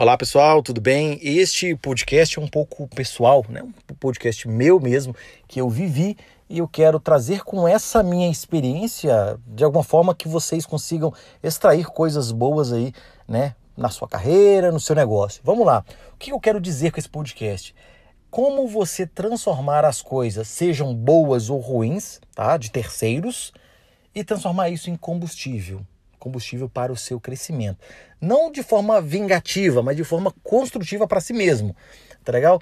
Olá pessoal, tudo bem? Este podcast é um pouco pessoal, né? um podcast meu mesmo, que eu vivi e eu quero trazer com essa minha experiência, de alguma forma que vocês consigam extrair coisas boas aí, né? Na sua carreira, no seu negócio. Vamos lá. O que eu quero dizer com esse podcast? Como você transformar as coisas, sejam boas ou ruins, tá? De terceiros, e transformar isso em combustível combustível para o seu crescimento. Não de forma vingativa, mas de forma construtiva para si mesmo. Tá legal?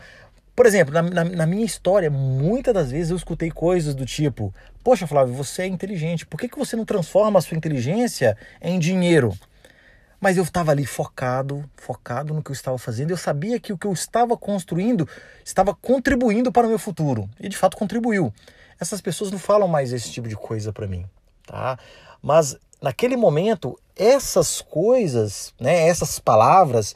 Por exemplo, na, na, na, minha história, muitas das vezes eu escutei coisas do tipo: Poxa, Flávio, você é inteligente, por que, que você não transforma a sua inteligência em dinheiro? Mas eu estava ali focado, focado no que eu estava fazendo. Eu sabia que o que eu estava construindo estava contribuindo para o meu futuro. E de fato contribuiu. Essas pessoas não falam mais esse tipo de coisa para mim, tá? Mas naquele momento, essas coisas, né, essas palavras,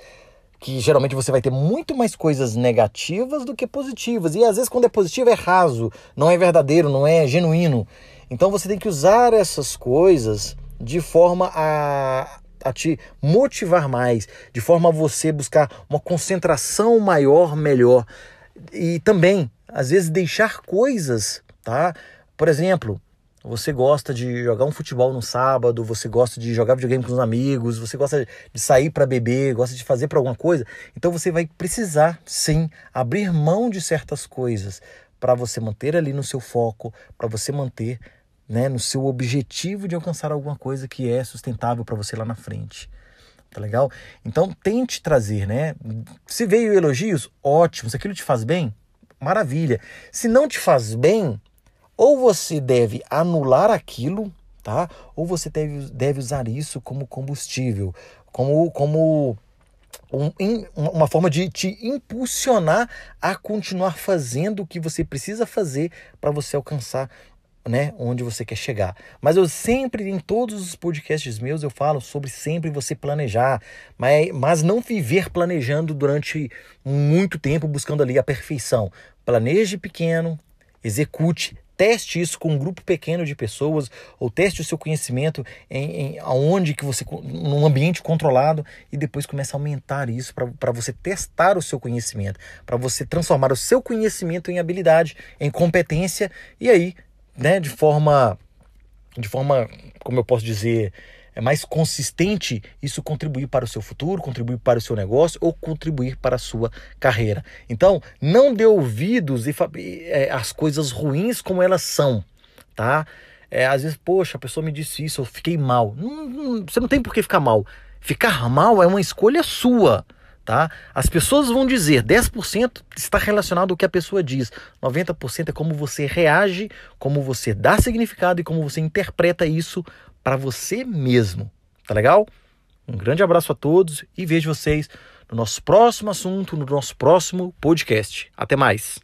que geralmente você vai ter muito mais coisas negativas do que positivas. E às vezes, quando é positivo, é raso, não é verdadeiro, não é genuíno. Então você tem que usar essas coisas de forma a, a te motivar mais, de forma a você buscar uma concentração maior, melhor. E também, às vezes, deixar coisas, tá? Por exemplo, você gosta de jogar um futebol no sábado, você gosta de jogar videogame com os amigos, você gosta de sair para beber, gosta de fazer para alguma coisa, então você vai precisar sim abrir mão de certas coisas para você manter ali no seu foco, para você manter né, no seu objetivo de alcançar alguma coisa que é sustentável para você lá na frente. Tá legal? Então tente trazer, né? Se veio elogios, ótimo. Se aquilo te faz bem, maravilha. Se não te faz bem, ou você deve anular aquilo, tá? Ou você deve, deve usar isso como combustível, como, como um, uma forma de te impulsionar a continuar fazendo o que você precisa fazer para você alcançar né, onde você quer chegar. Mas eu sempre, em todos os podcasts meus, eu falo sobre sempre você planejar, mas, mas não viver planejando durante muito tempo buscando ali a perfeição. Planeje pequeno, execute, teste isso com um grupo pequeno de pessoas ou teste o seu conhecimento em, em aonde que você num ambiente controlado e depois comece a aumentar isso para você testar o seu conhecimento, para você transformar o seu conhecimento em habilidade, em competência e aí, né, de forma de forma, como eu posso dizer, mais consistente isso contribuir para o seu futuro, contribuir para o seu negócio ou contribuir para a sua carreira. Então, não dê ouvidos e é, as coisas ruins como elas são, tá? É, às vezes, poxa, a pessoa me disse isso, eu fiquei mal. Não, não, você não tem por que ficar mal. Ficar mal é uma escolha sua. Tá? As pessoas vão dizer, 10% está relacionado ao que a pessoa diz, 90% é como você reage, como você dá significado e como você interpreta isso para você mesmo. Tá legal? Um grande abraço a todos e vejo vocês no nosso próximo assunto, no nosso próximo podcast. Até mais.